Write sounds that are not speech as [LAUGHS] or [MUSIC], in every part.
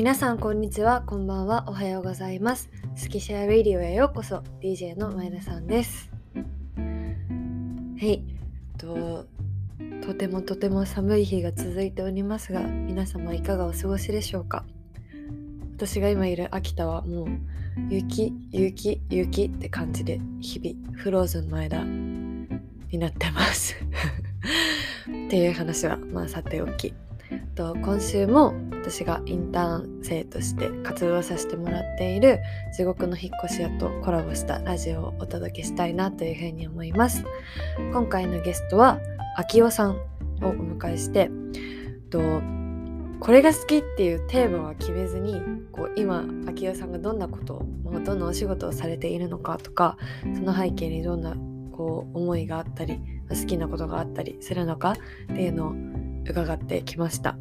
皆さんこんにちはこんばんはおはようございます。スキシェアラディオへようこそ DJ の前田さんです。はいととてもとても寒い日が続いておりますが皆様いかがお過ごしでしょうか？私が今いる秋田はもう雪雪雪って感じで日々フローズンの間になってます。[LAUGHS] っていう話はまあさておき。と今週も私がインターン生として活動させてもらっている地獄の引っ越し屋とコラボしたラジオをお届けしたいなというふうに思います。今回のゲストは秋代さん。をお迎えしてとこれが好きっていうテーマは決めずにこう今秋代さんがどんなことをどんなお仕事をされているのかとかその背景にどんなこう思いがあったり好きなことがあったりするのかっていうのを伺ってきました。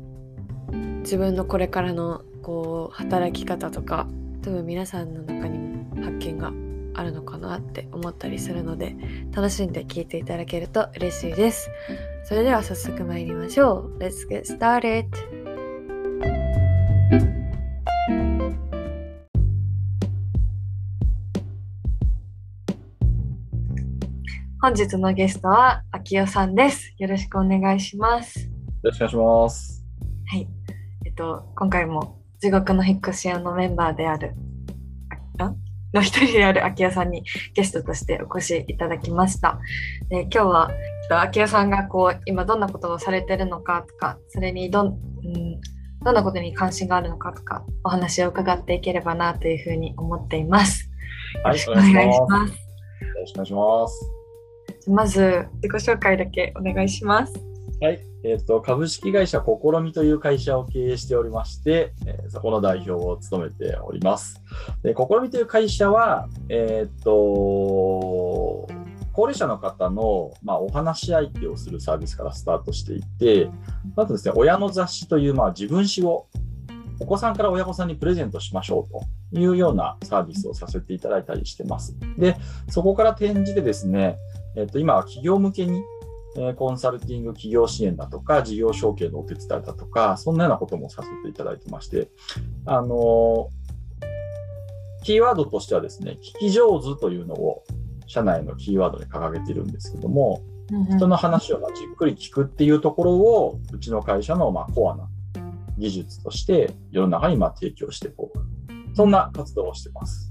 自分のこれからのこう働き方とか多分皆さんの中にも発見があるのかなって思ったりするので楽しんで聞いていただけると嬉しいです。それでは早速参りましょう。Let's get started! 本日のゲストは秋代さんです。よろしくお願いします。よろしくお願いします。はいと今回も地獄の引っ越し屋のメンバーであるあの一人である秋代さんにゲストとしてお越しいただきました。で今日は秋代さんがこう今どんなことをされてるのかとかそれにどん,、うん、どんなことに関心があるのかとかお話を伺っていければなというふうに思っています。よろしくお願いします。よろしくお願いします。まず自己紹介だけお願いします。はい、えーと、株式会社試みという会社を経営しておりまして、えー、そこの代表を務めております。で試みという会社は、えーと、高齢者の方の、まあ、お話し相手をするサービスからスタートしていて、あとですね、親の雑誌という、まあ、自分史をお子さんから親御さんにプレゼントしましょうというようなサービスをさせていただいたりしてます。で、そこから転じてですね、えっ、と、今は企業向けにえコンサルティング企業支援だとか、事業承継のお手伝いだとか、そんなようなこともさせていただいてまして、あのキーワードとしてはですね、聞き上手というのを社内のキーワードに掲げているんですけども、人の話をじっくり聞くっていうところを、うちの会社のまコアな技術として世の中にま提供していこう。そんな活動をしてます。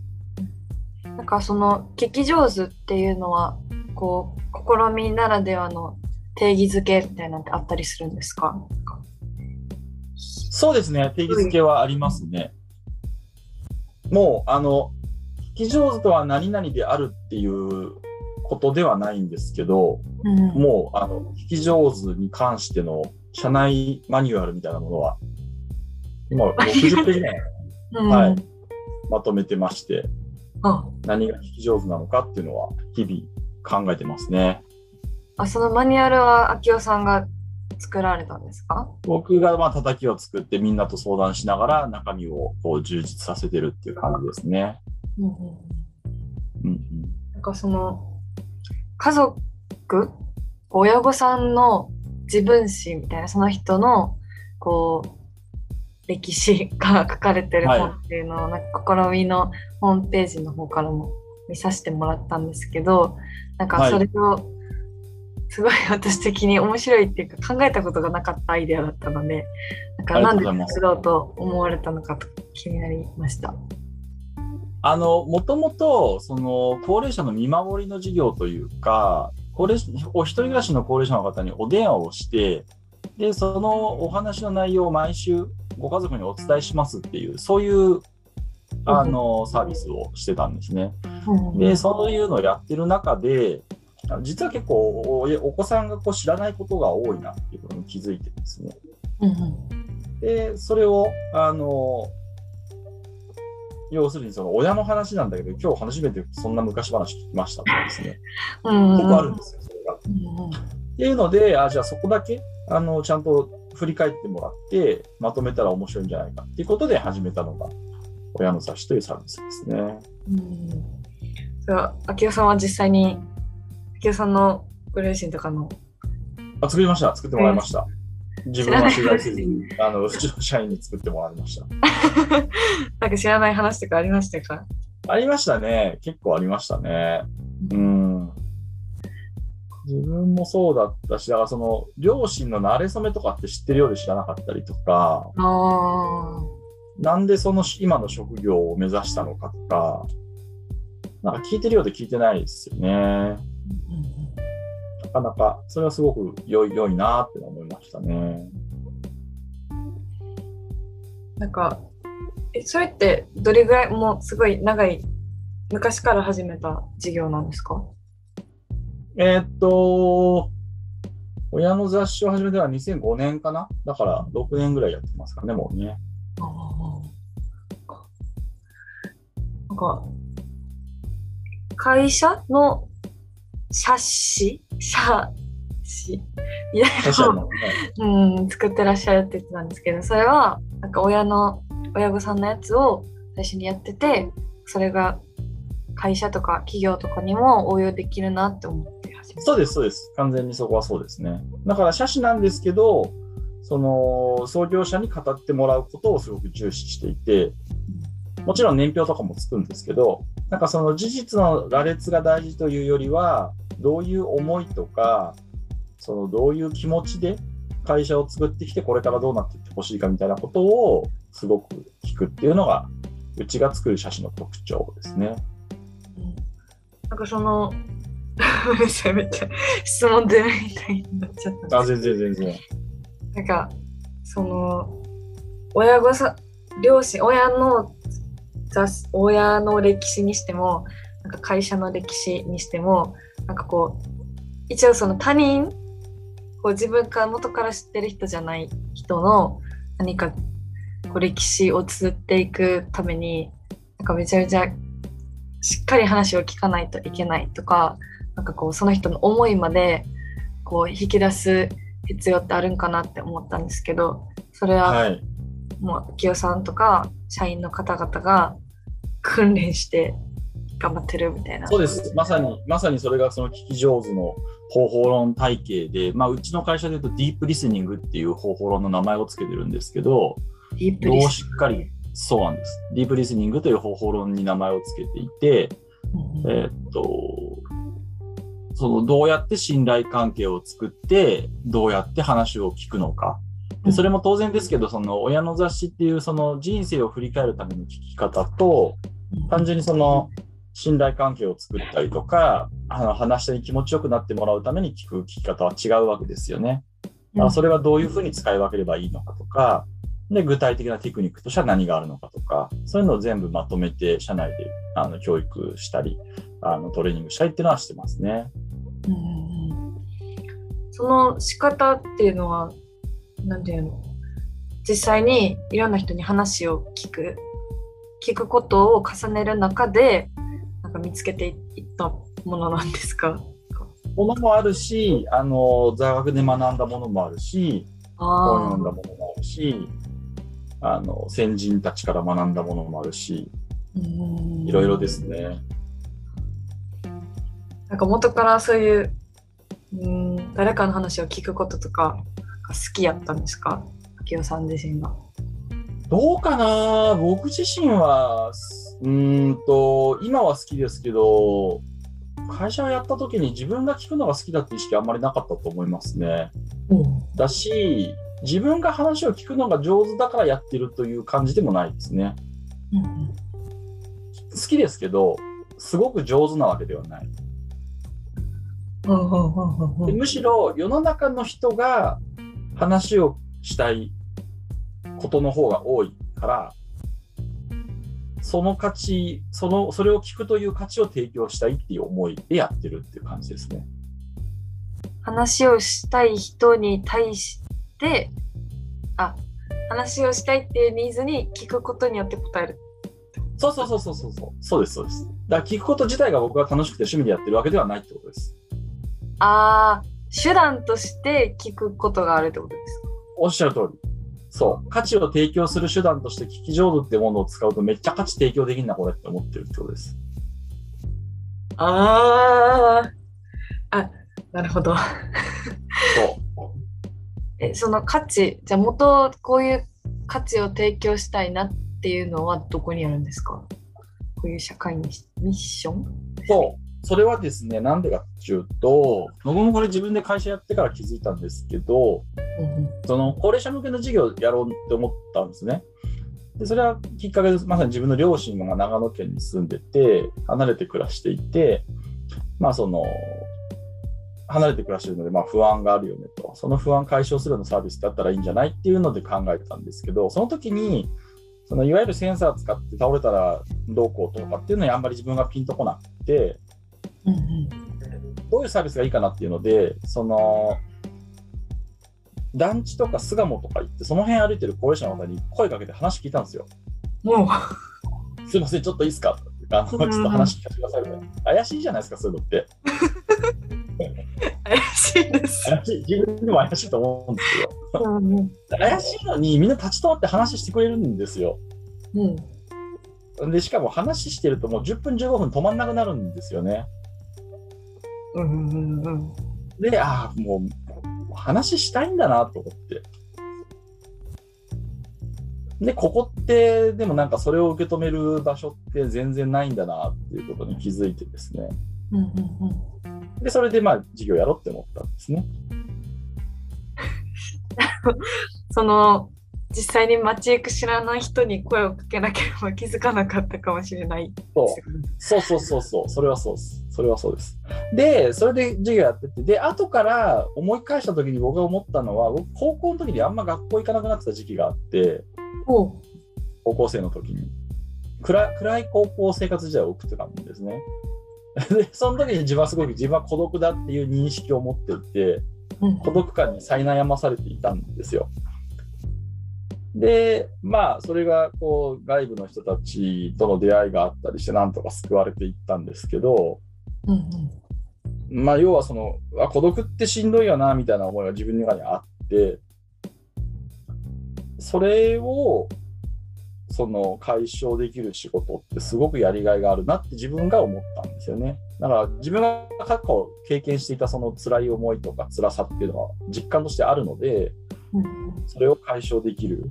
なんかその聞き上手っていうのはこう試みならではの定義づけみたいなのってあったりするんですか？そうですね。定義づけはありますね。もうあの聞き上手とは何々であるっていうことではないんですけど、うん、もうあの聞き上手に関しての社内マニュアルみたいなものは今 [LAUGHS] 60ページぐらい、うん、はい、まとめてまして、何が聞き上手なのかっていうのは日々考えてますね。あそのマニュアルは秋代さんが作られたんですか？僕がまあ叩きを作ってみんなと相談しながら中身をこう充実させてるっていう感じですね。うんうんうん、なんかその家族親御さんの自分史みたいなその人のこう歴史が書かれてる本っていうのを、はい、なんか試みのホームページの方からも見させてもらったんですけどなんかそれをすごい私的に面白いっていうか考えたことがなかったアイデアだったのでなんかなんで作ろうと思われたのかと気になりました。あのもともとその高齢者の見守りの事業というか高齢お一人暮らしの高齢者の方にお電話をしてでそのお話の内容を毎週ご家族にお伝えしますっていうそういうあのサービスをしてたんですね。でそういうのをやってる中で実は結構お子さんがこう知らないことが多いなっていうことに気づいてですね。でそれをあの要するにその親の話なんだけど今日初めてそんな昔話聞きましたとかですね、うん結構あるんですよそれが。っていうのであじゃあそこだけあのちゃんと振り返ってもらってまとめたら面白いんじゃないかっていうことで始めたのが親の冊子というサービスですね。うん、そう秋代さんは実際に秋代さんのご両親とかの？あ作りました作ってもらいました。自分は取材せずに、あの、うちの社員に作ってもらいました。[LAUGHS] なんか知らない話とかありましたか？ありましたね。結構ありましたね。うん。自分もそうだったし、だからその、両親の馴れ初めとかって知ってるようで知らなかったりとか、あ。なんでその今の職業を目指したのかとか、なんか聞いてるようで聞いてないですよね。なかなか、それはすごく良い、良いなって思いましたね。なんか、え、それってどれぐらい、もうすごい長い、昔から始めた事業なんですか？えーっと、親の雑誌を始めたのは2005年かな？だから6年ぐらいやってますかね、もうね。なんか、会社の写真写真みたいなのをのね。[LAUGHS] うん、作ってらっしゃるって言ってたんですけど、それは、なんか親の、親御さんのやつを最初にやってて、それが会社とか企業とかにも応用できるなって思ってそうです、そうです。完全にそこはそうですね。だから、写真なんですけど、その創業者に語ってもらうことをすごく重視していて、もちろん年表とかもつくんですけど、なんかその事実の羅列が大事というよりは、どういう思いとか、そのどういう気持ちで会社を作ってきて、これからどうなっていってほしいかみたいなことをすごく聞くっていうのが、うちが作る写真の特徴ですね。なんかその、[LAUGHS] めんなさいめっちゃ質問出ないみたいになっちゃった。あ、全然全然。なんか、その、親御さん、両親、親の雑、親の歴史にしても、なんか会社の歴史にしても、なんかこう、一応その他人、こう自分から元から知ってる人じゃない人の何かこう歴史を綴っていくために、なんかめちゃめちゃしっかり話を聞かないといけないとか、なんかこうその人の思いまでこう引き出す必要ってあるんかなって思ったんですけど、それははい。もう清さんとか社員の方々が訓練して頑張ってるみたいな。そうです。まさに、まさにそれがその聞き上手の方法論体系で、まあ、うちの会社で言うとディープリスニングっていう方法論の名前をつけてるんですけど、ディープリスどうしっかり、そうなんです。ディープリスニングという方法論に名前をつけていて、うんえーっと、そのどうやって信頼関係を作って、どうやって話を聞くのか。でそれも当然ですけど、その親の雑誌っていうその人生を振り返るための聞き方と、単純にその信頼関係を作ったりとか、あの話したに気持ちよくなってもらうために聞く聞き方は違うわけですよね。だからそれはどういうふうに使い分ければいいのかとか、で具体的なテクニックとしては何があるのかとか、そういうのを全部まとめて社内であの教育したりあの、トレーニングしたりっていうのはしてますね。うんうんうん。その仕方っていうのは、なんていうの？実際にいろんな人に話を聞く、聞くことを重ねる中で、なんか見つけていったものなんですか？ものもあるし、あの座学で学んだものもあるし、本あ読んだものもあるし、あの先人たちから学んだものもあるし、いろいろですね。なんか元からそういう、うん、誰かの話を聞くこととかが好きやったんですか？秋代さん自身が。どうかな？僕自身は、うーんと、今は好きですけど、会社をやった時に自分が聞くのが好きだって意識あんまりなかったと思いますね。だし、自分が話を聞くのが上手だからやってるという感じでもないですね。うん好きですけど、すごく上手なわけではない。むしろ世の中の人が話をしたいことの方が多いから、その価値、その、それを聞くという価値を提供したいっていう思いでやってるっていう感じですね。話をしたい人に対して、あ、話をしたいっていうニーズに聞くことによって答える。そうそうそうそうそうそう。そうです、そうです。だから聞くこと自体が僕が楽しくて趣味でやってるわけではないってことです。あー、手段として聞くことがあるってことですか？おっしゃる通り。そう。価値を提供する手段として聞き上手ってものを使うとめっちゃ価値提供できんな、これって思ってるってことです。あー、あ、なるほど。そう。えその価値じゃあ元こういう価値を提供したいなっていうのはどこにあるんですか？こういう社会にミッション？そうそれはですねなんでかっていうと僕もこれ自分で会社やってから気づいたんですけど、うんその高齢者向けの事業をやろうって思ったんですね。でそれはきっかけでまさに自分の両親が長野県に住んでて離れて暮らしていてまあその離れて暮らしてるので、まあ、不安があるよねと。その不安解消するようなサービスだったらいいんじゃないっていうので考えてたんですけどその時にそのいわゆるセンサー使って倒れたらどうこうとかっていうのにあんまり自分がピンとこなくてうんうんどういうサービスがいいかなっていうのでその団地とか巣鴨とか行ってその辺歩いてる高齢者の方に声かけて話聞いたんですよ。もうすいません、ちょっといいですか？あのちょっと話聞かせてくださいみたいな。怪しいじゃないですか、そういうのって。怪しいです。怪しい自分でも怪しいと思うんですよ。怪しいのにみんな立ち止まって話してくれるんですよ。うんで、しかも話してるともう10分15分止まんなくなるんですよね。うんうんうんで、ああ、もう話したいんだなと思って。で、ここって、でもなんかそれを受け止める場所って全然ないんだなっていうことに気づいてですね。うんうんうんで、それでまあ事業やろうって思ったんですね。[LAUGHS] その実際に街行く知らない人に声をかけなければ気づかなかったかもしれないそうそうそうそうそう、それはそうです。それはそうです。で、それで授業やってて、で、後から思い返した時に僕が思ったのは、僕、高校の時にあんま学校行かなくなってた時期があって、高校生の時に。暗暗い高校生活時代を送ってたんですね。[LAUGHS] で、その時に自分はすごく自分は孤独だっていう認識を持っていて、うん孤独感に苛まされていたんですよ。で、まあ、それがこう外部の人たちとの出会いがあったりして、なんとか救われていったんですけど、うんまあ、要はそのあ孤独ってしんどいよなみたいな思いが自分の中にあってそれをその解消できる仕事ってすごくやりがいがあるなって自分が思ったんですよね。だから自分が過去経験していたその辛い思いとか辛さっていうのは実感としてあるのでうんそれを解消できる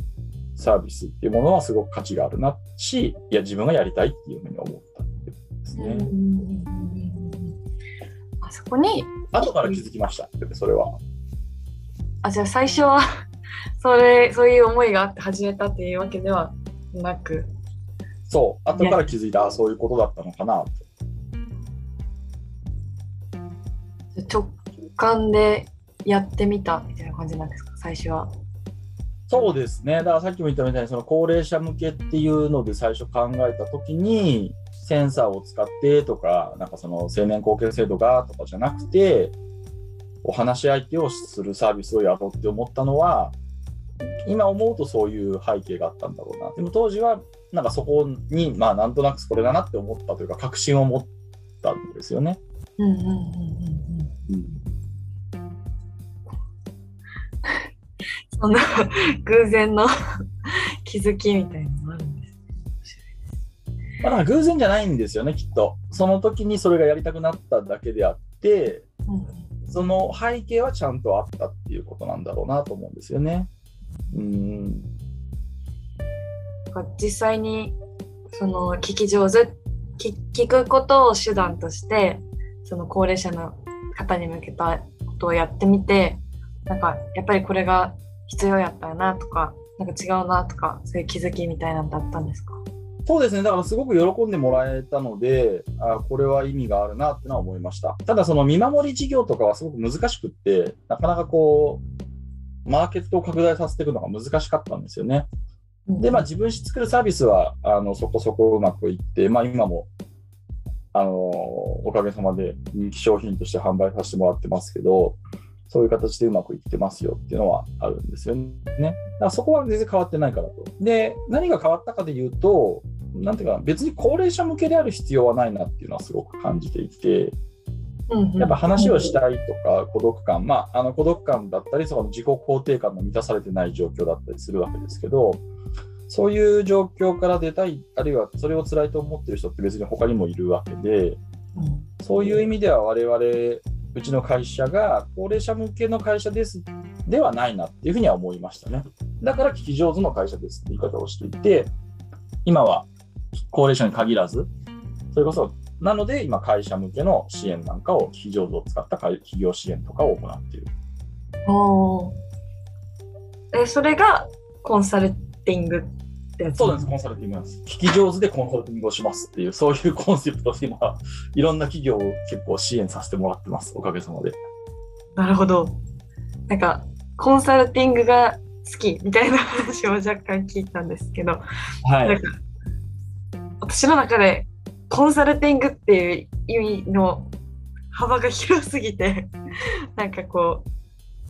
サービスっていうものはすごく価値があるなしいや自分がやりたいっていうふうに思ったっていうことですね、うんうんうんうんあそこに後から気づきました。それは。あじゃあ最初は [LAUGHS] それそういう思いがあって始めたっていうわけではなく。そう、後から気づいた、あそういうことだったのかな。と。直感でやってみたみたいな感じなんですか？最初は。そうですね、だからさっきも言ったみたいに、その高齢者向けっていうので最初考えたときに、センサーを使ってとか、なんかその青年後継制度がとかじゃなくて、お話し相手をするサービスをやろうって思ったのは、今思うとそういう背景があったんだろうな。でも当時は、なんかそこに、まあなんとなくこれだなって思ったというか、確信を持ったんですよね。うんうんうんうんうんうん [LAUGHS] そんな偶然の [LAUGHS] 気づきみたいなのもあるんです。まあ、なんか偶然じゃないんですよね、きっと。その時にそれがやりたくなっただけであって、うんその背景はちゃんとあったっていうことなんだろうなと思うんですよね。うん。なんか実際にその聞き上手聞聞くことを手段としてその高齢者の方に向けたことをやってみてなんかやっぱりこれが必要やったなとかなんか違うなとかそういう気づきみたいなのだったんですか？そうですね、だからすごく喜んでもらえたので、あこれは意味があるなってのは思いました。ただ、その見守り事業とかはすごく難しくって、なかなかこう、マーケットを拡大させていくのが難しかったんですよね。で、まあ、自分し作るサービスはあのそこそこうまくいって、まあ、今もあのおかげさまで人気商品として販売させてもらってますけど、そういう形でうまくいってますよっていうのはあるんですよね。だからそこは全然変わってないからと。で、何が変わったかで言うと、なんていうかな、別に高齢者向けである必要はないなっていうのはすごく感じていて、やっぱ話をしたいとか孤独感、まあ、あの孤独感だったり、その自己肯定感の満たされてない状況だったりするわけですけど、そういう状況から出たい、あるいはそれを辛いと思ってる人って別に他にもいるわけで、そういう意味では我々、うちの会社が高齢者向けの会社ですっではないなっていうふうには思いましたね。だから聞き上手の会社ですって言い方をしていて、今は高齢者に限らず、それこそ、なので今会社向けの支援なんかを聞き上手を使った企業支援とかを行っている。おえそれがコンサルティングってやつ？そうです、コンサルティングなんです。聞き上手でコンサルティングをしますっていう、そういうコンセプトで今、いろんな企業を結構支援させてもらってます、おかげさまで。なるほど。なんか、コンサルティングが好きみたいな話を若干聞いたんですけど、はい。なんか私の中でコンサルティングっていう意味の幅が広すぎて、[LAUGHS] なんかこう、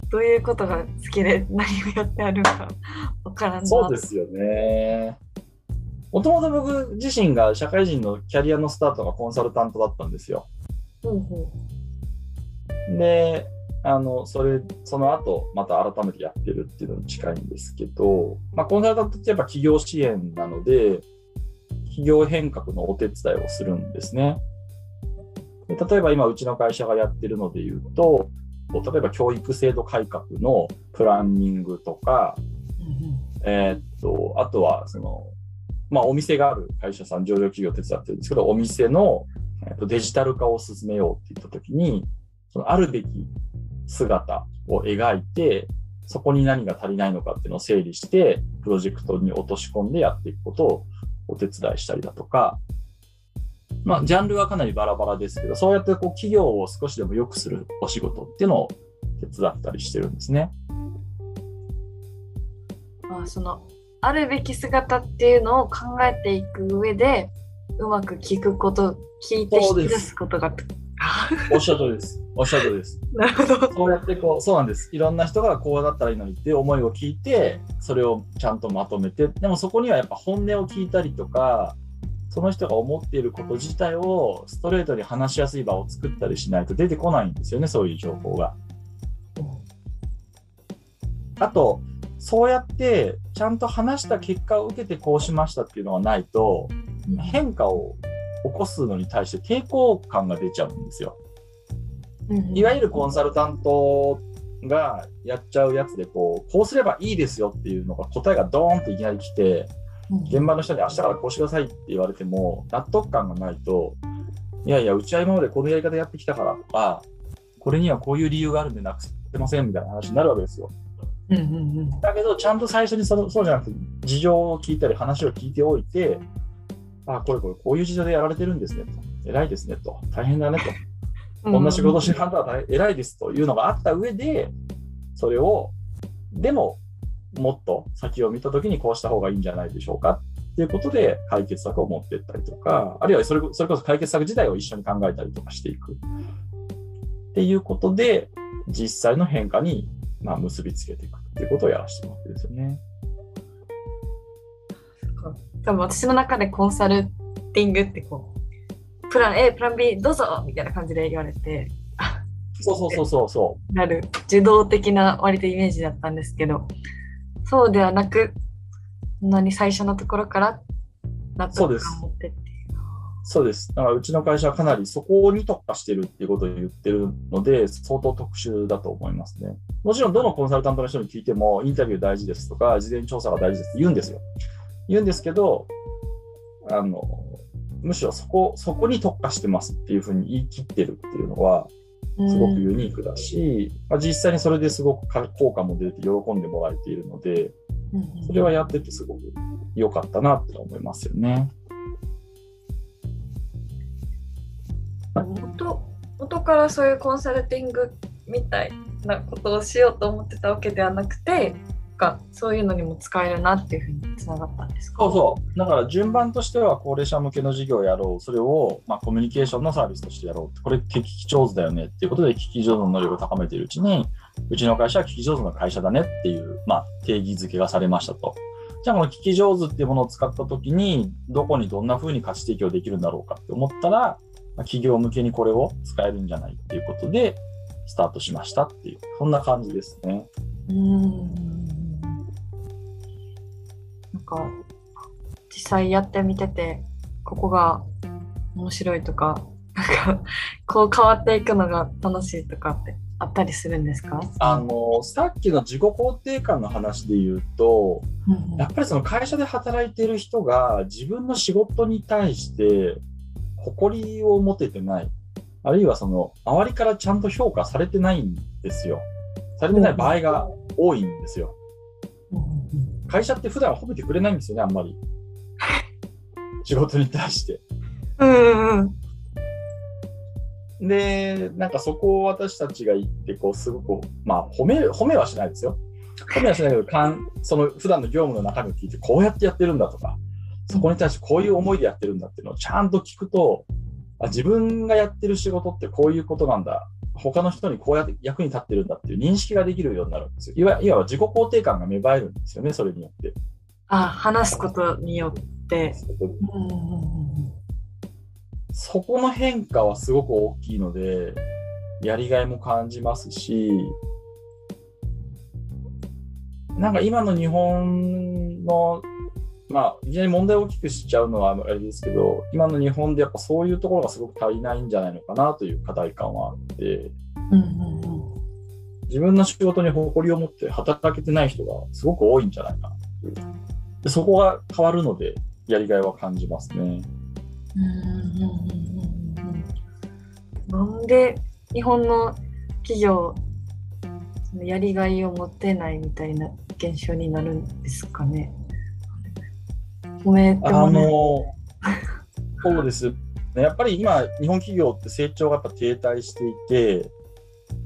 どういうことが好きで何をやってあるのかわからんな。そうですよね。もともと僕自身が社会人のキャリアのスタートがコンサルタントだったんですよ。ほうほで、あの、それ、その後、また改めてやってるっていうのに近いんですけど、まあ、コンサルタントってやっぱ企業支援なので、企業変革のお手伝いをするんですね。で例えば今、うちの会社がやってるので言うと、例えば教育制度改革のプランニングとか、えーっと、あとは、その、まあ、お店がある会社さん、上場企業を手伝ってるんですけど、お店の、えーっとデジタル化を進めようって言ったときに、そのあるべき姿を描いて、そこに何が足りないのかっていうのを整理して、プロジェクトに落とし込んでやっていくことをお手伝いしたりだとか、まあ、ジャンルはかなりバラバラですけど、そうやってこう企業を少しでも良くするお仕事っていうのを手伝ったりしてるんですね。まあ、そのあるべき姿っていうのを考えていく上でうまく聞くこと聞いてそうです引き出すことが [LAUGHS] おっしゃる通りです。おっしゃる通りです。なるほどそうやってこう、そうなんです。いろんな人がこうだったらいいのにっていう思いを聞いて、それをちゃんとまとめて、でもそこにはやっぱ本音を聞いたりとか、その人が思っていること自体をストレートに話しやすい場を作ったりしないと出てこないんですよね、そういう情報が。あと、そうやってちゃんと話した結果を受けてこうしましたっていうのがないと、変化を起こすのに対して抵抗感が出ちゃうんですよ。いわゆるコンサルタントがやっちゃうやつでこう、こうすればいいですよっていうのが答えがドーンといきなり来て、現場の人に明日からこうしてくださいって言われても、納得感がないと、いやいや、うちは今までこのやり方やってきたからとか、これにはこういう理由があるんでなくせませんみたいな話になるわけですよ。だけど、ちゃんと最初にそのそうじゃなくて、事情を聞いたり話を聞いておいて、あ、これこれこういう事情でやられてるんですねと。偉いですねと。大変だねと。こんな仕事してるあんたは偉いですというのがあった上で、それを、でも、もっと先を見たときにこうした方がいいんじゃないでしょうかっていうことで解決策を持っていったりとか、あるいはそれそれこそ解決策自体を一緒に考えたりとかしていく。っていうことで、実際の変化に、まあ、結びつけていくっていうことをやらせてもらってるんですよね。多分私の中でコンサルティングってこうプラン A プラン B どうぞみたいな感じで言われてそうそうそうそうそう。なる受動的な割とイメージだったんですけどそうではなくそんなに最初のところから納得そうです感を持ってってそうです。だからうちの会社はかなりそこに特化してるっていうことを言ってるので、相当特殊だと思いますね。もちろんどのコンサルタントの人に聞いても、インタビュー大事ですとか、事前調査が大事ですって言うんですよ。言うんですけど、あの、むしろそこ、そこに特化してますっていうふうに言い切ってるっていうのは、すごくユニークだし、まあ、実際にそれですごくか効果も出て喜んでもらえているので、うんうんそれはやっててすごく良かったなって思いますよね。元元からそういうコンサルティングみたいなことをしようと思ってたわけではなくてがそういうのにも使えるなっていうふうにつながったんですか？そうそう。だから順番としては高齢者向けの事業をやろう。それを、まあ、コミュニケーションのサービスとしてやろう。これ聞き上手だよねっていうことで聞き上手の能力を高めているうちに、うちの会社は聞き上手な会社だねっていう、まあ、定義づけがされましたと。じゃあこの聞き上手っていうものを使ったときに、どこにどんな風に価値提供できるんだろうかって思ったら、まあ企業向けにこれを使えるんじゃないっていうことで、スタートしましたっていう、そんな感じですね。うんか実際やってみててここが面白いとかなんかこう変わっていくのが楽しいとかってあったりするんですか？あのさっきの自己肯定感の話で言うとうんやっぱりその会社で働いている人が自分の仕事に対して誇りを持ててない。あるいはその周りからちゃんと評価されてないんですよ。されてない場合が多いんですよ会社って普段褒めてくれないんですよねあんまり仕事に対してうんうんうんで、なんかそこを私たちが行って、こう、すごく、まあ、褒め、褒めはしないですよ。褒めはしないけど、かんその普段の業務の中身を聞いて、こうやってやってるんだとか、そこに対してこういう思いでやってるんだっていうのをちゃんと聞くと、あ自分がやってる仕事ってこういうことなんだ。他の人にこうやって役に立ってるんだっていう認識ができるようになるんですよ。いわいわば自己肯定感が芽生えるんですよね、それによって。あ話すことによって。そこの変化はすごく大きいので、やりがいも感じますし、なんか今の日本の、まあ、いきなり問題を大きくしちゃうのはあれですけど、今の日本でやっぱそういうところがすごく足りないんじゃないのかなという課題感はあって、うんうんうん自分の仕事に誇りを持って働けてない人がすごく多いんじゃないかなという。でそこが変わるので、やりがいは感じますね。なんで日本の企業やりがいを持てないみたいな現象になるんですかね。褒めてあもね。の、そうです。ねやっぱり今、日本企業って成長がやっぱ停滞していて、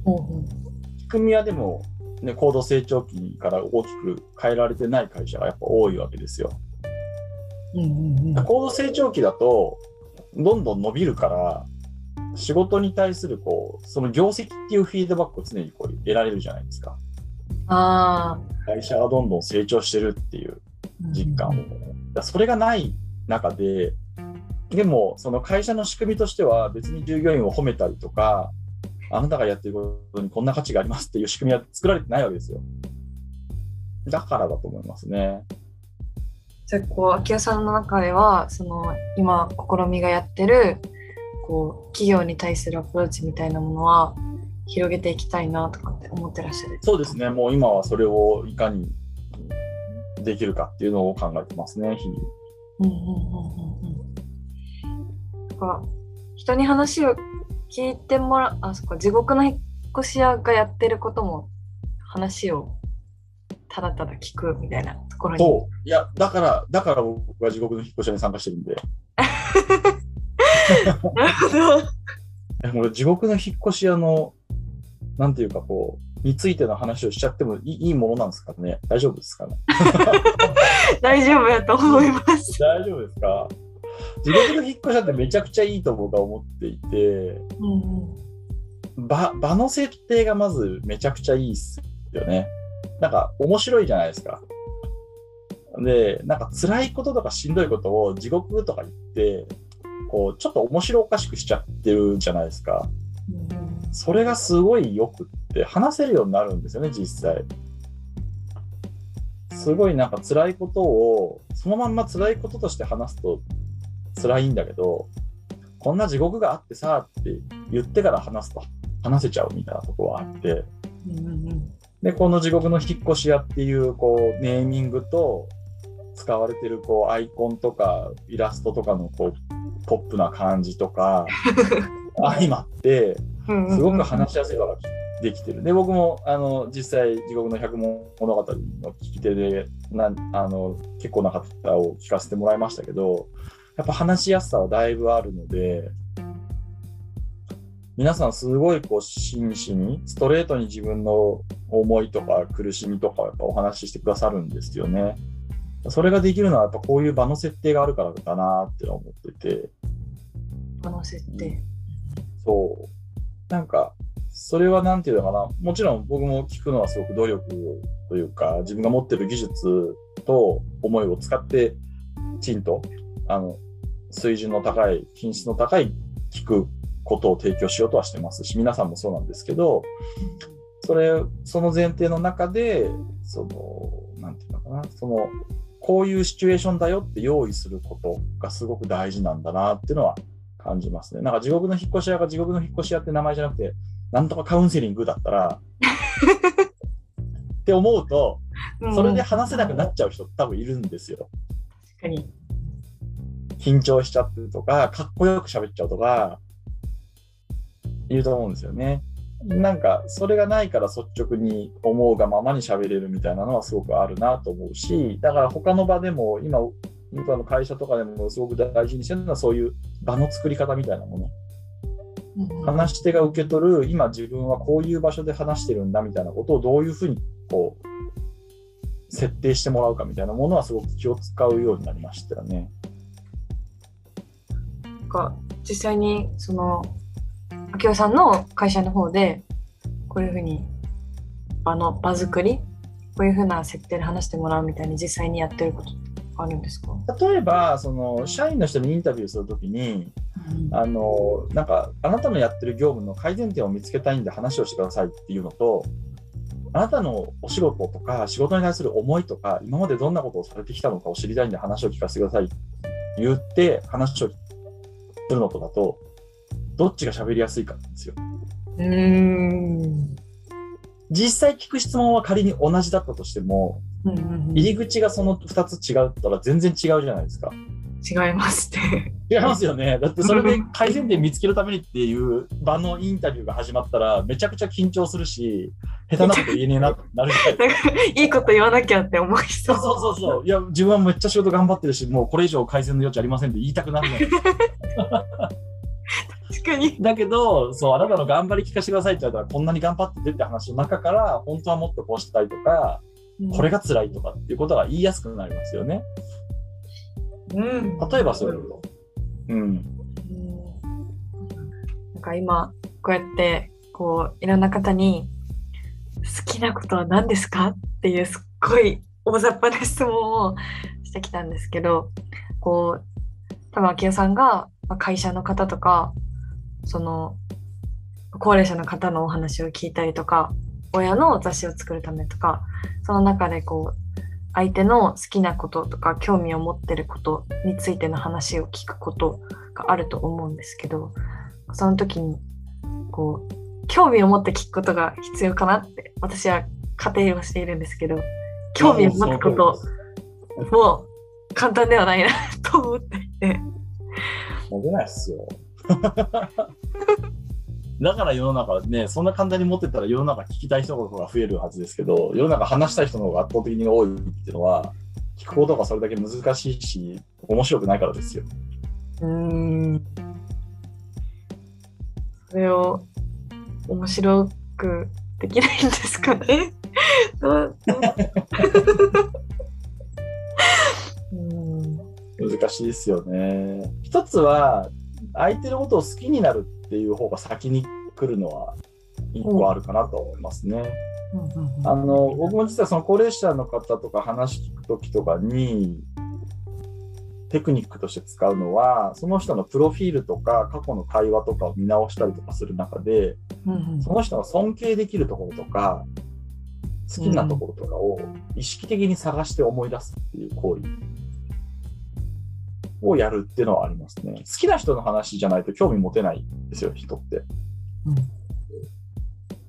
ほうほう仕組みはでも、ね、高度成長期から大きく変えられてない会社がやっぱ多いわけですよ。うんうんうん高度成長期だと、どんどん伸びるから、仕事に対するこう、その業績っていうフィードバックを常にこう得られるじゃないですか。あ会社がどんどん成長してるっていうあ。実感を。だからそれがない中で、でも、その会社の仕組みとしては、別に従業員を褒めたりとか、あなたがやってることにこんな価値がありますっていう仕組みは作られてないわけですよ。だからだと思いますね。じゃあこう秋代さんの中ではその今試みがやってるこう企業に対するアプローチみたいなものは広げていきたいなとかって思ってらっしゃる。そうですね、もう今はそれをいかにできるかっていうのを考えてますね、日々。うんうんうんうんうん。なんか人に話を聞いてもらあそっか地獄の引っ越し屋がやってることも話をただただ聞くみたいなところに。そう。いや、だから、だから僕は地獄の引っ越し屋に参加してるんで。[LAUGHS] なるほど。[LAUGHS] 地獄の引っ越し屋の、なんていうかこう、についての話をしちゃってもいいいいものなんですかね？大丈夫ですかね？[LAUGHS] 大丈夫やと思います。大丈夫ですか？地獄の引っ越し屋ってめちゃくちゃいいと僕は思っていて、うんうん場場の設定がまずめちゃくちゃいいっすよね。なんか面白いじゃないですか。で、なんか辛いこととかしんどいことを地獄とか言って、こう、ちょっと面白おかしくしちゃってるじゃないですか。それがすごいよくって、話せるようになるんですよね、実際。すごいなんか辛いことを、そのまんま辛いこととして話すと辛いんだけど、こんな地獄があってさって言ってから話すと話せちゃうみたいなところはあって、うんうんうん。で、この地獄の引っ越し屋っていうこうネーミングと使われてるこうアイコンとかイラストとかのこうポップな感じとか [LAUGHS] 相まって、すごく話しやすい場ができてる。で、僕もあの実際、地獄の百物語の聞き手でなあの結構な方を聞かせてもらいましたけど、やっぱ話しやすさはだいぶあるので、皆さんすごいこう真摯に、ストレートに自分の思いとか苦しみとかをやっぱお話ししてくださるんですよね。それができるのはやっぱこういう場の設定があるからだなって思ってて。この設定。そう。なんか、それはなんていうのかな、もちろん僕も聞くのはすごく努力というか、自分が持ってる技術と思いを使って、きちんと、あの、水準の高い、品質の高い聞くことを提供しようとはしてますし、皆さんもそうなんですけど、それ、その前提の中で、その、なんていうのかな、その、こういうシチュエーションだよって用意することがすごく大事なんだなっていうのは感じますね。なんか地獄の引っ越し屋が地獄の引っ越し屋って名前じゃなくて、なんとかカウンセリングだったらって思うとそれで話せなくなっちゃう人多分いるんですよ。確かに。緊張しちゃってるとかかっこよく喋っちゃうとかいると思うんですよね。なんかそれがないから率直に思うがままに喋れるみたいなのはすごくあるなと思うしだから他の場でも今今の会社とかでもすごく大事にしてるのはそういう場の作り方みたいなもの話し手が受け取る今自分はこういう場所で話してるんだみたいなことをどういうふうにこう設定してもらうかみたいなものはすごく気を使うようになりましたよね。なんか実際にその明夫さんの会社の方でこういうふうに場の場作りこういうふうな設定で話してもらうみたいに実際にやってることあるんですか？例えばその社員の人にインタビューするときにあのなんかあなたのやってる業務の改善点を見つけたいんで話をしてくださいっていうのとあなたのお仕事とか仕事に対する思いとか今までどんなことをされてきたのかを知りたいんで話を聞かせてくださいって言って話をするのとだとどっちが喋りやすいかなんですよ。うん実際聞く質問は仮に同じだったとしても入り口がその2つ違ったら全然違うじゃないですか。違いますね。違いますよね。だってそれで [LAUGHS] 改善点見つけるためにっていう場のインタビューが始まったらめちゃくちゃ緊張するし、下手なこと言えねえなってなるじゃないですか。[LAUGHS] いいこと言わなきゃって思いそ。そううそうそう。いや、自分はめっちゃ仕事頑張ってるし、もうこれ以上改善の余地ありませんって言いたくなるじゃないですか。確かに。だけど、そう、あなたの頑張り聞かせてくださいって言われたら、こんなに頑張っててって話の中から、本当はもっとこうしたいとか、これが辛いとかっていうことが言いやすくなりますよね。うん、例えばそういうこと。うん。なんか今こうやってこういろんな方に好きなことは何ですかっていうすっごい大雑把な質問をしてきたんですけどこう多分明夫さんがまあ会社の方とかその高齢者の方のお話を聞いたりとか親の雑誌を作るためとかその中でこう相手の好きなこととか興味を持ってることについての話を聞くことがあると思うんですけどその時にこう興味を持って聞くことが必要かなって私は仮定をしているんですけど興味を持つことも簡単ではないなと思っていて [LAUGHS] モテないっすよ。[LAUGHS] だから世の中ね、そんな簡単に持ってたら世の中聞きたい人の方が増えるはずですけど、世の中話したい人の方が圧倒的に多いっていうのは、聞くことがそれだけ難しいし、面白くないからですよ。うーんそれを面白くできないんですかね？[LAUGHS] [LAUGHS] 難しいですよね。一つは、相手のことを好きになるっていう方が先に来るのは一個あるかなと思いますね。あの僕も実はその高齢者の方とか話聞くときとかにテクニックとして使うのはその人のプロフィールとか過去の会話とかを見直したりとかする中でその人が尊敬できるところとか好きなところとかを意識的に探して思い出すっていう行為をやるっていうのはありますね。好きな人の話じゃないと興味持てないんですよ、人って。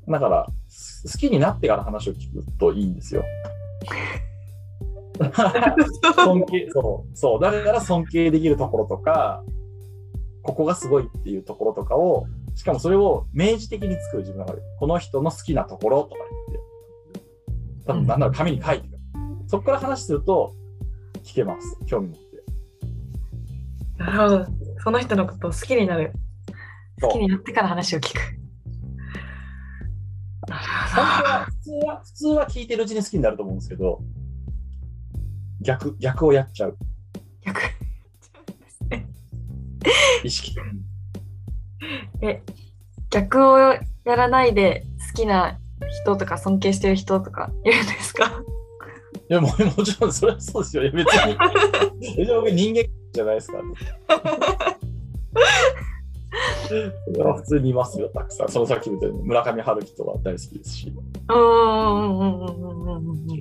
だから、好きになってから話を聞くといいんですよ。[LAUGHS] 尊敬そうそう。だから尊敬できるところとかここがすごいっていうところとかをしかもそれを明示的に作る自分の中でこの人の好きなところとか言って。多分なんなら紙に書いてそこから話すると聞けます。興味持ってなるほど。その人のことを好きになる。好きになってから話を聞く。普通は普通は聞いてるうちに好きになると思うんですけど逆逆をやっちゃう。逆。[LAUGHS] 意識。的にえ逆をやらないで好きな人とか尊敬してる人とかいるんですか？いやもうもちろんそれはそうですよ。別に。[LAUGHS] 別に僕人間じゃないですから、ね。それは普通にいますよ、たくさん。そのさっき言ったように村上春樹とか大好きですし。うんうんうんうんうんうんうんな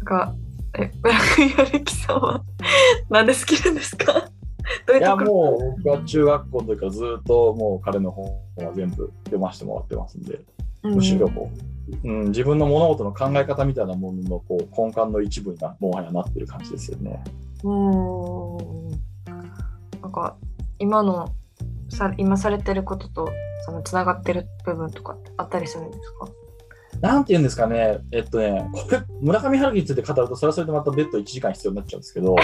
んかえ村上春樹さんはなんで好きなんですか？どういういやとこ？ろもう僕は中学校の時からずっともう彼の本は全部読ませてもらってますんで、むしろこう、うん、自分の物事の考え方みたいなもののこう根幹の一部になもはやなってる感じですよね。うん。うんなんか今のさ今されてることとそのつながってる部分とかあったりするんですか？なんて言うんですかね、えっとね、これ、村上春樹について語ると、それはそれでまた別途1時間必要になっちゃうんですけど、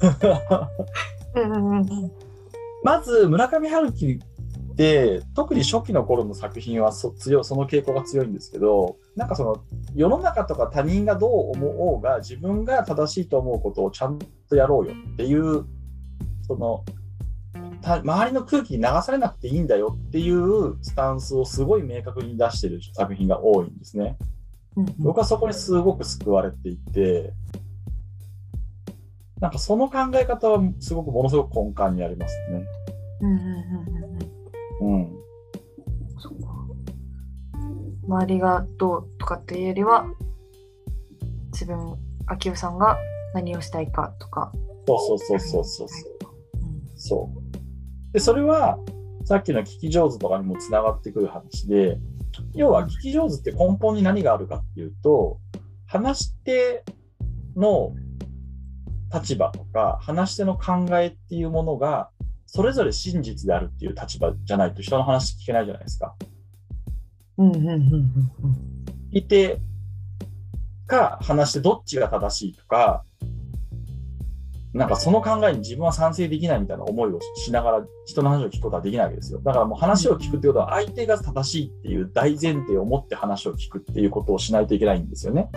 [LAUGHS] まず村上春樹って特に初期の頃の作品はそ強いその傾向が強いんですけどなんかその世の中とか他人がどう思おうが自分が正しいと思うことをちゃんとやろうよっていうそのた周りの空気に流されなくていいんだよっていうスタンスをすごい明確に出してる作品が多いんですね。うん僕はそこにすごく救われていてなんかその考え方はすごくものすごく根幹にありますね。うんうんうんうん。そっか。周りがどうとかっていうよりは自分秋代さんが何をしたいかとか、そうそうそうそうそう。そう。うん。そう。で、それは、さっきの聞き上手とかにもつながってくる話で、要は聞き上手って根本に何があるかっていうと、話し手の立場とか、話し手の考えっていうものが、それぞれ真実であるっていう立場じゃないと人の話聞けないじゃないですか。うんうんうんうん聞いてか話してどっちが正しいとか、なんかその考えに自分は賛成できないみたいな思いをしながら人の話を聞くことはできないわけですよ。だからもう話を聞くってことは相手が正しいっていう大前提を持って話を聞くっていうことをしないといけないんですよね。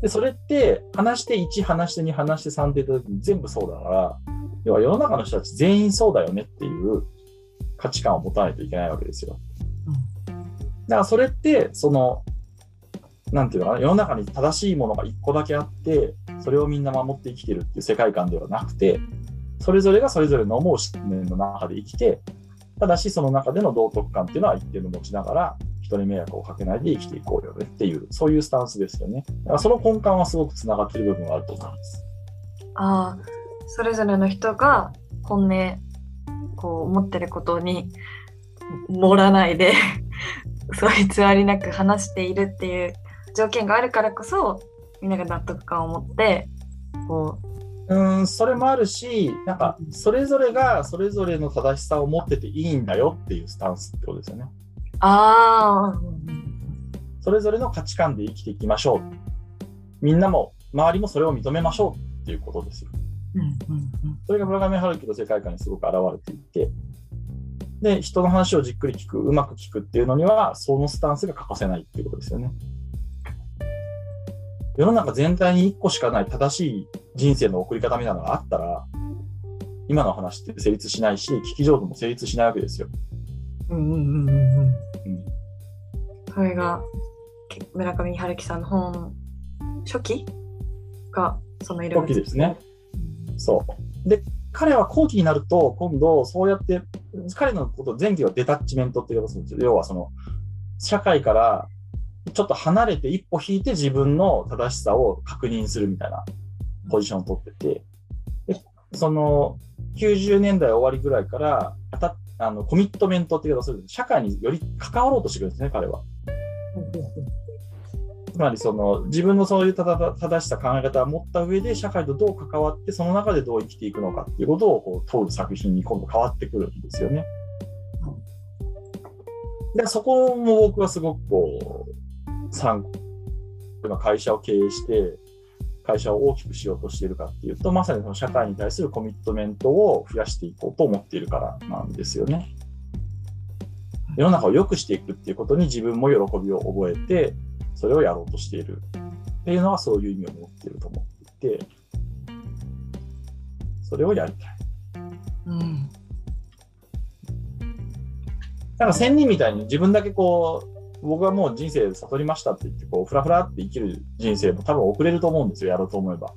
で、それって話して1、話して2、話して3って言った時に全部そうだから、要は世の中の人たち全員そうだよねっていう価値観を持たないといけないわけですよ。だからそれって、その、なんていうのかな、世の中に正しいものが一個だけあって、それをみんな守って生きてるっていう世界観ではなくて、それぞれがそれぞれの思う信念の中で生きて、ただしその中での道徳感っていうのは一定の持ちながら、人に迷惑をかけないで生きていこうよねっていう、そういうスタンスですよね。だからその根幹はすごくつながってる部分があると思います。ああそれぞれの人が本音こう思ってることに盛らないで [LAUGHS] そう偽りなく話しているっていう条件があるからこそみんなが納得感を持ってこうーん、それもあるし、なんか、それぞれがそれぞれの正しさを持ってていいんだよっていうスタンスってことですよね。うああそれぞれの価値観で生きていきましょう。みんなも、周りもそれを認めましょうっていうことですよ。うんうんそれが村上春樹の世界観にすごく現れていて、で、人の話をじっくり聞く、うまく聞くっていうのには、そのスタンスが欠かせないっていうことですよね。世の中全体に1個しかない正しい人生の送り方みたいなのがあったら、今の話って成立しないし、聞き上手も成立しないわけですよ。うんうんうんうんうんうんそれがけ村上春樹さんの本初期？がその色初期ですね。そう。で、彼は後期になると、今度、そうやって、彼のこと、前期はデタッチメントって言い方するんですよ。要は、その、社会からちょっと離れて一歩引いて自分の正しさを確認するみたいなポジションを取ってて、でその、90年代終わりぐらいから、あのコミットメントって言い方するんです社会により関わろうとしてくるんですね、彼は。つまりその自分のそういう正しさ考え方を持った上で社会とどう関わってその中でどう生きていくのかっていうことをこう問う作品に今度変わってくるんですよね。でそこも僕はすごくこう参考今会社を経営して会社を大きくしようとしているかっていうとまさにその社会に対するコミットメントを増やしていこうと思っているからなんですよね。世の中を良くしていくっていうことに自分も喜びを覚えてそれをやろうとしている。っていうのはそういう意味を持っていると思っていて、それをやりたい。うん。なんか仙人みたいに自分だけこう、僕はもう人生悟りましたって言って、こう、ふらふらって生きる人生も多分遅れると思うんですよ、やろうと思えば。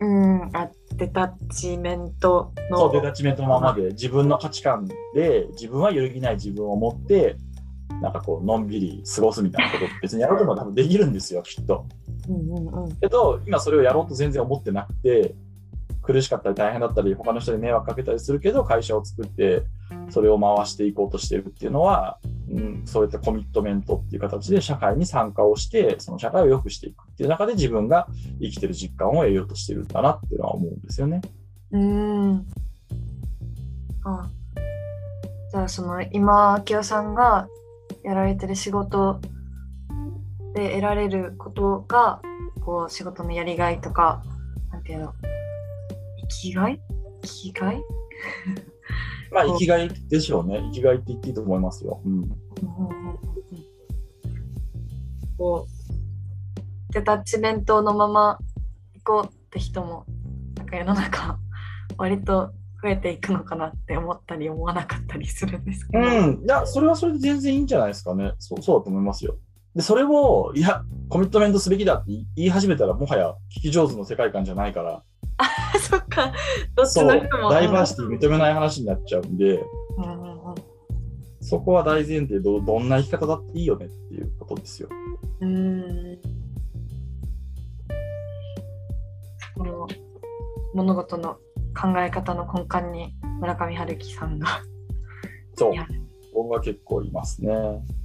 うん。あデタッチメントの。そう、デタッチメントのままで、自分の価値観で、自分は揺るぎない自分を持って、なんかこう、のんびり過ごすみたいなこと別にやろうとも多分できるんですよ、きっと。うんうんうんけど、今それをやろうと全然思ってなくて、苦しかったり大変だったり他の人に迷惑かけたりするけど会社を作ってそれを回していこうとしてるっていうのは、うん、そういったコミットメントっていう形で社会に参加をしてその社会を良くしていくっていう中で自分が生きてる実感を得ようとしてるんだなっていうのは思うんですよね。うんあじゃあその今明夫さんがやられてる仕事で得られることがこう仕事のやりがいとかなんていうの？生きがい？生きがい？まあ生きがいでしょうね。生きがいって言っていいと思いますよ。うん。こうデタッチメントのまま行こうって人もなんか世の中割と増えていくのかなって思ったり思わなかったりするんですけど。うん、いや、それはそれで全然いいんじゃないですかね。そうそうだと思いますよ。で、それを、いや、コミットメントすべきだって言い始めたら、もはや聞き上手の世界観じゃないから、あそっか、どっちの人も。ダイバーシティ認めない話になっちゃうんで、うんそこは大前提ど、どんな生き方だっていいよねっていうことですよ。うんこの物事の考え方の根幹に村上春樹さんが。そう。僕は結構いますね。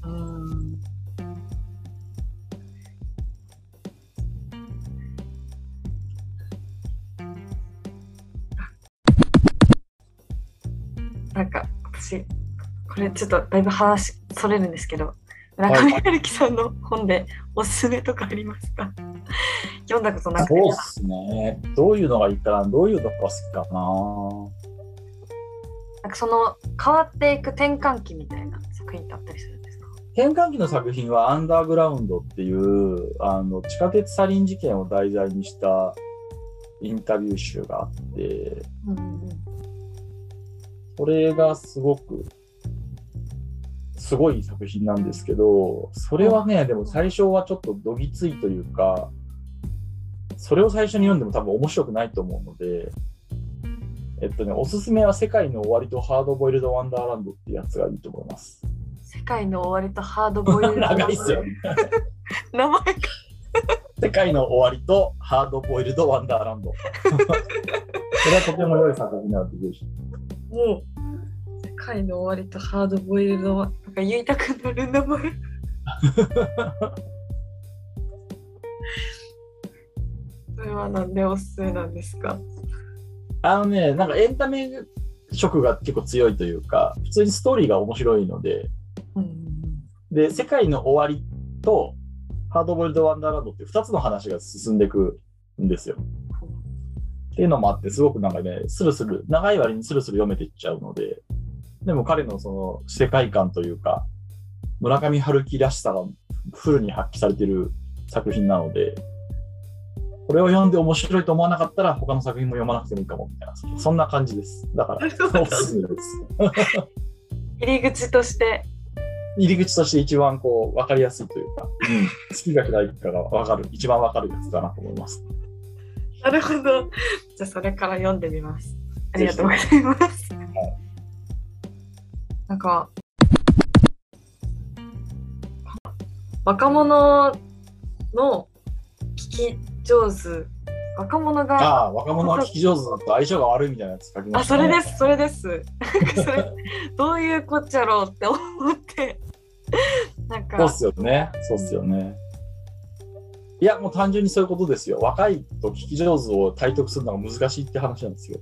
うん。なんか私これちょっとだいぶ話それるんですけど村上春樹さんの本でおすすめとかありますか、[LAUGHS] 読んだことなくて。そうっすね。どういうのがいいかな、どういうのが好きかな。なんかその変わっていく転換期みたいな作品ってあったりするんですか？転換期の作品は「アンダーグラウンド」っていうあの地下鉄サリン事件を題材にしたインタビュー集があって、うんうん、それがすごくすごい作品なんですけどそれはねでも最初はちょっとどぎついというかそれを最初に読んでも多分面白くないと思うので、えっとね、おすすめは世界の終わりとハードボイルドワンダーランドってやつがいいと思います。世界の終わりとハードボイルド長いっすよ、ね。[LAUGHS] 名前か。世界の終わりとハードボイルドワンダーランド。[LAUGHS] それはとても良い作品なんで、ぜひ。もう、世界の終わりとハードボイルドか言いたくなる名前。それはなんでおすすめなんですか？あのね、なんかエンタメ色が結構強いというか、普通にストーリーが面白いので、うん、で、世界の終わりとハードボイルド・ワンダーランドって2つの話が進んでいくんですよ。っていうのもあって、すごくなんかね、スルスル、長い割にスルスル読めていっちゃうので、でも彼のその世界観というか、村上春樹らしさがフルに発揮されてる作品なので、これを読んで面白いと思わなかったら他の作品も読まなくてもいいかもみたいなそんな感じです。だからおすすめです。[LAUGHS] 入り口として。入り口として一番こう分かりやすいというか、うん、好きが嫌いかが分かる一番分かるやつだなと思います。なるほど。じゃあそれから読んでみます。ありがとうございます、はい、なんか若者の聞き上手。若者がああ若者は聞き上手だと相性が悪いみたいなやつ書きました、ね、あそれですそれです。それどういうこっちゃろうって思って。なんか。そうっすよね。そうっすよね、いやもう単純にそういうことですよ。若いと聞き上手を体得するのが難しいって話なんですよ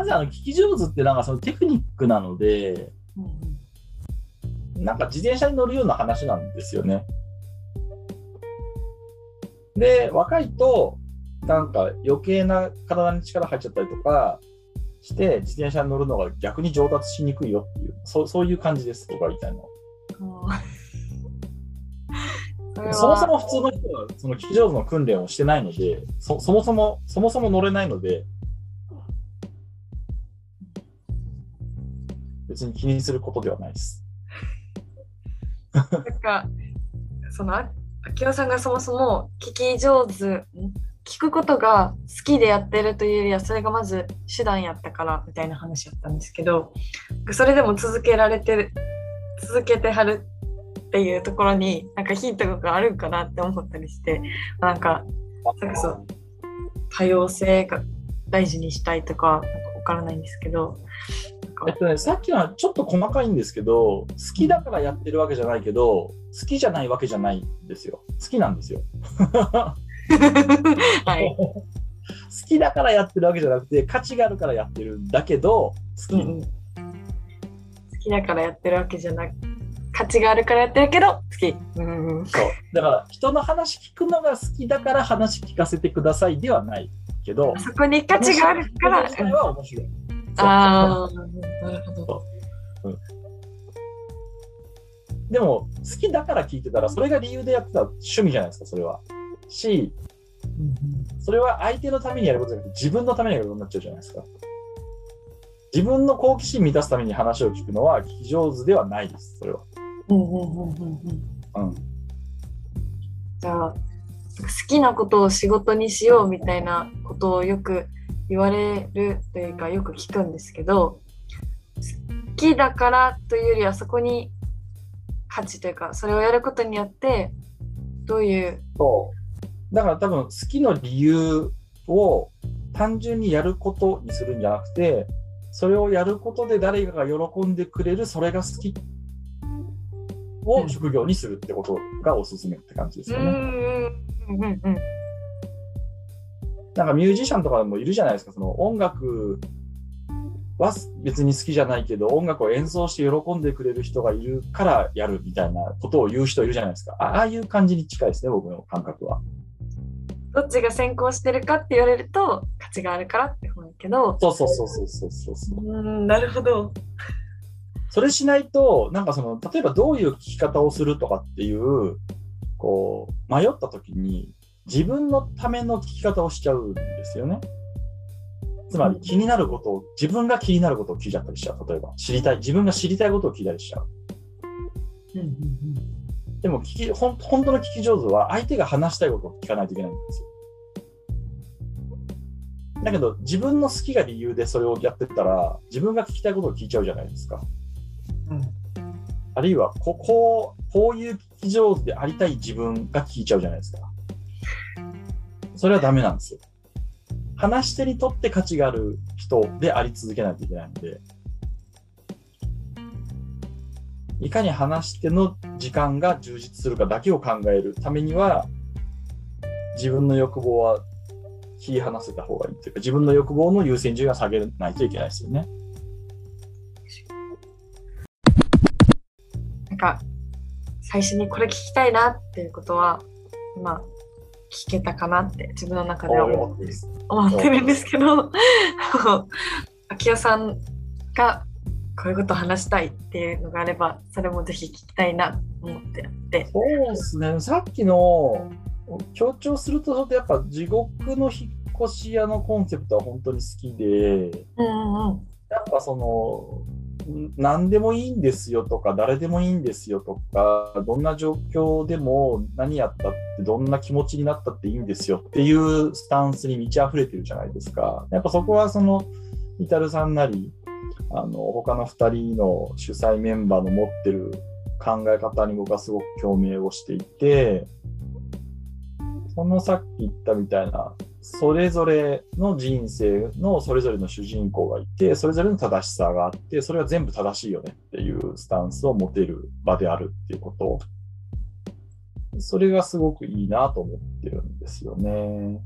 まずあの聞き上手ってなんかそのテクニックなので、うん、なんか自転車に乗るような話なんですよね。で、若いと、なんか余計な体に力入っちゃったりとかして、自転車に乗るのが逆に上達しにくいよっていう、そそういう感じです、僕が言いたいのは。そもそも普通の人はその騎乗部の訓練をしてないのでそ、そもそも、そもそも乗れないので、別に気にすることではないです。なんか、その明夫さんがそもそも聞き上手聞くことが好きでやってるというよりはそれがまず手段やったからみたいな話やったんですけどそれでも続けられてる続けてはるっていうところになんかヒントがあるんかなって思ったりしてなんかなんかそ多様性が大事にしたいとかなんからないんですけど。えっとね、さっきのはちょっと細かいんですけど好きだからやってるわけじゃないけど好きじゃないわけじゃないんですよ。好きなんですよ。[LAUGHS] はい、好きだからやってるわけじゃなくて価値があるからやってるんだけど好き、うんうん、好きだからやってるわけじゃなく価値があるからやってるけど好き、うんうん、そう。だから人の話聞くのが好きだから話聞かせてくださいではないけどそこに価値があるから。それは面白い。ああなるほどでも好きだから聞いてたらそれが理由でやってた趣味じゃないですかそれは。しそれは相手のためにやることじゃなくて自分のためにやることになっちゃうじゃないですか。自分の好奇心満たすために話を聞くのは聞き上手ではないですそれは。うんうんうんうんうん。うん。じゃあ好きなことを仕事にしようみたいなことをよく言われるというかよく聞くんですけど好きだからというよりはそこに価値というかそれをやることによってどういう？そう。だから多分好きの理由を単純にやることにするんじゃなくてそれをやることで誰かが喜んでくれるそれが好きっを職業にするってことがおすすめって感じですよね。うんうんうんうん。なんかミュージシャンとかでもいるじゃないですか。その音楽は別に好きじゃないけど音楽を演奏して喜んでくれる人がいるからやるみたいなことを言う人いるじゃないですか。あああいう感じに近いですね僕の感覚は。どっちが先行してるかって言われると価値があるからって思うけど。そうそうそうそうそうそうそう。うんなるほどそれしないと、なんかその、例えばどういう聞き方をするとかっていう、こう、迷った時に、自分のための聞き方をしちゃうんですよね。つまり気になることを、自分が気になることを聞いちゃったりしちゃう。例えば、知りたい、自分が知りたいことを聞いたりしちゃう。うんうんでも聞き、ほん本当の聞き上手は、相手が話したいことを聞かないといけないんですよ。だけど、自分の好きが理由でそれをやってたら、自分が聞きたいことを聞いちゃうじゃないですか。あるいはここうこういう聞き上手でありたい自分が聞いちゃうじゃないですか。それはダメなんですよ。話し手にとって価値がある人であり続けないといけないので、いかに話し手の時間が充実するかだけを考えるためには、自分の欲望は切り離せた方がいいというか、自分の欲望の優先順位は下げないといけないですよね。か最初にこれ聞きたいなっていうことは今聞けたかなって自分の中では思ってるんですけど [LAUGHS] 秋代さんがこういうことを話したいっていうのがあればそれもぜひ聞きたいなと思ってあって。そうですね、さっきの強調すると、ちょっとやっぱ地獄の引っ越し屋のコンセプトは本当に好きで、うんうんうん。やっぱその、ん何でもいいんですよとか、誰でもいいんですよとか、どんな状況でも何やったって、どんな気持ちになったっていいんですよっていうスタンスに満ち溢れてるじゃないですか。やっぱそこはその、イタルさんなり、あの他の2人の主催メンバーの持ってる考え方に僕はすごく共鳴をしていて、そのさっき言ったみたいな、それぞれの人生のそれぞれの主人公がいて、それぞれの正しさがあって、それは全部正しいよねっていうスタンスを持てる場であるっていうこと。それがすごくいいなと思ってるんですよね。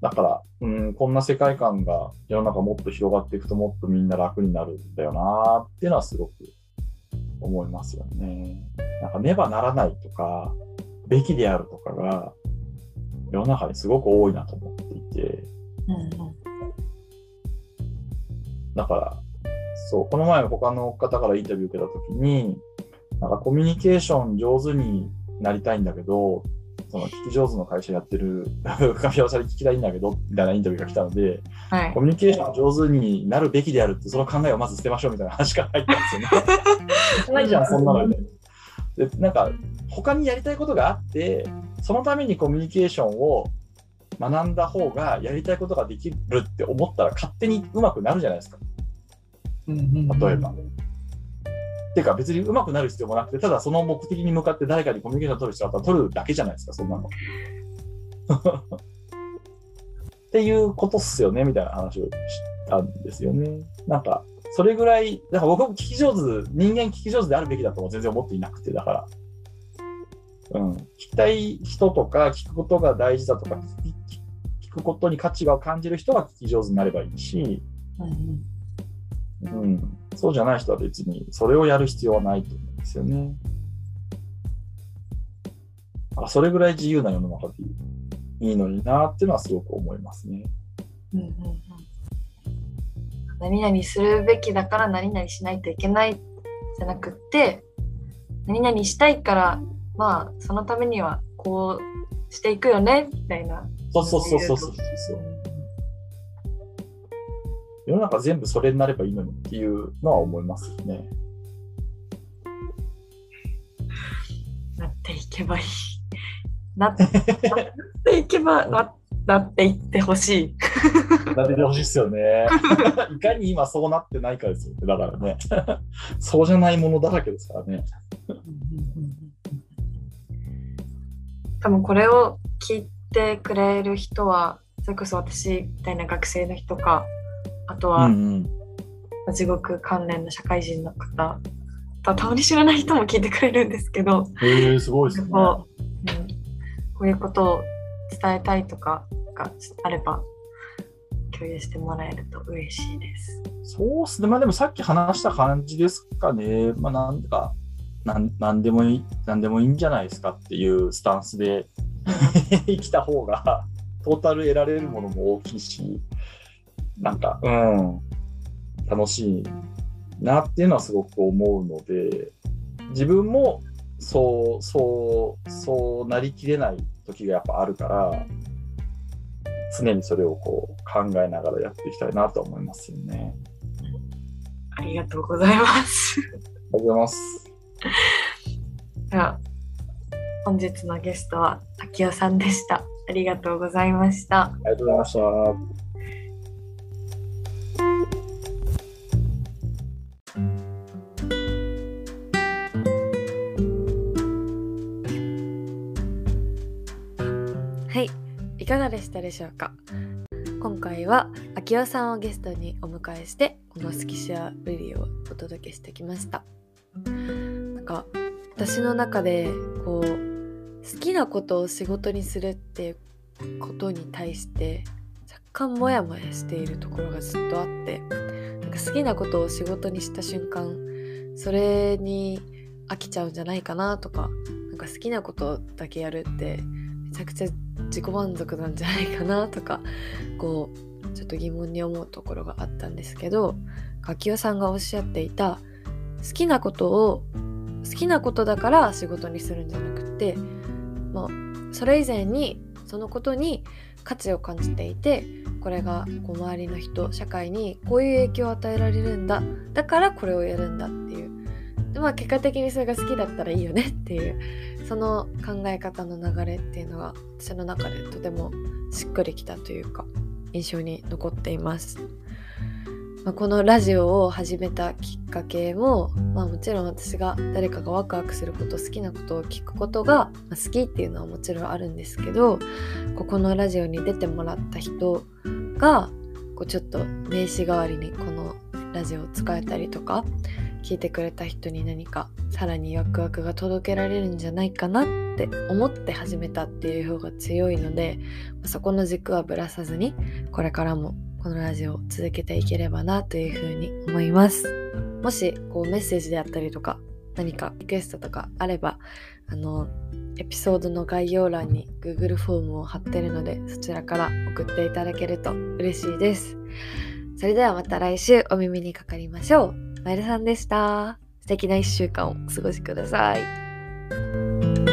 だから、うん、こんな世界観が世の中もっと広がっていくともっとみんな楽になるんだよなっていうのはすごく思いますよね。なんかねばならないとか、べきであるとかが世の中にすごく多いなと思っていて、うんうんだから、そう、この前他の方からインタビュー受けたときに、なんかコミュニケーション上手になりたいんだけど、その聞き上手の会社やってる神山さんに聞きたいんだけど、みたいなインタビューが来たので、はいコミュニケーション上手になるべきであるって、その考えをまず捨てましょうみたいな話から入ったんですよね。[LAUGHS] ないじゃん、そんなので。で、なんか、他にやりたいことがあって、そのためにコミュニケーションを学んだ方がやりたいことができるって思ったら勝手に上手くなるじゃないですか。うんうんうん例えば。ていうか別に上手くなる必要もなくて、ただその目的に向かって誰かにコミュニケーションを取る人だったら取るだけじゃないですか、そんなの。[LAUGHS] っていうことっすよねみたいな話をしたんですよね。なんかそれぐらい、だから僕も聞き上手、人間聞き上手であるべきだとは全然思っていなくて、だから。うん、聞きたい人とか、聞くことが大事だとか、聞くことに価値が感じる人が聞き上手になればいいし、うん、うん、そうじゃない人は別にそれをやる必要はないと思うんですよね。あそれぐらい自由な世の中でいいのになっていうのはすごく思いますね。うんうんうん。何々するべきだから何々しないといけないじゃなくって何々したいからまあそのためにはこうしていくよねみたいなそうそうそうそうそう世の中全部それになればいいのにっていうのは思いますねなっていけばいい [LAUGHS] なっていけばななっていってほしい。[LAUGHS] なっていってほしいっすよね。[LAUGHS] いかに今そうなってないかですよね。だからね。そうじゃないものだらけですからね。多分これを聞いてくれる人は、それこそ私みたいな学生の人か、あとは、地獄関連の社会人の方、たまに知らない人も聞いてくれるんですけど、へえすごいですね。こういうことを伝えたいとかがあれば共有してもらえると嬉しいです。そうっすね。まあでもさっき話した感じですかね。まあなんか、なんなんでもいい、なんでもいいんじゃないですかっていうスタンスで [LAUGHS] 生きた方がトータル得られるものも大きいし、なんか、うん、楽しいなっていうのはすごく思うので、自分もそう、そう、そうなりきれない時がやっぱあるから常にそれをこう考えながらやっていきたいなと思いますよね。ありがとうございます。ありがとうございます。[LAUGHS] では本日のゲストは秋代さんでした。ありがとうございました。ありがとうございました。かがでしたでしょうか？今回は秋代さんをゲストにお迎えしてこのスキシアルリをお届けしてきましたか私の中でこう好きなことを仕事にするっていうことに対して若干モヤモヤしているところがずっとあってなんか好きなことを仕事にした瞬間それに飽きちゃうんじゃないかなとかなんか好きなことだけやるってめちゃくちゃ自己満足なんじゃないかなとかこうちょっと疑問に思うところがあったんですけど柿代さんがおっしゃっていた好きなことを好きなことだから仕事にするんじゃなくて、まあ、それ以前にそのことに価値を感じていてこれがこう周りの人社会にこういう影響を与えられるんだだからこれをやるんだっていうでまあ結果的にそれが好きだったらいいよね [LAUGHS] っていうその考え方の流れっていうのが私の中でとてもしっくりきたというか印象に残っています。まあ、このラジオを始めたきっかけも、まあ、もちろん私が誰かがワクワクすること好きなことを聞くことが好きっていうのはもちろんあるんですけどここのラジオに出てもらった人がこうちょっと名刺代わりにこのラジオを使えたりとか聞いてくれた人に何かさらにワクワクが届けられるんじゃないかなって思って始めたっていう方が強いのでそこの軸はぶらさずにこれからもこのラジオを続けていければなというふうに思いますもしこうメッセージであったりとか何かリクエストとかあればあのエピソードの概要欄に Google フォームを貼ってるのでそちらから送っていただけると嬉しいですそれではまた来週お耳にかかりましょう。マイルさんでした。素敵な一週間をお過ごしください。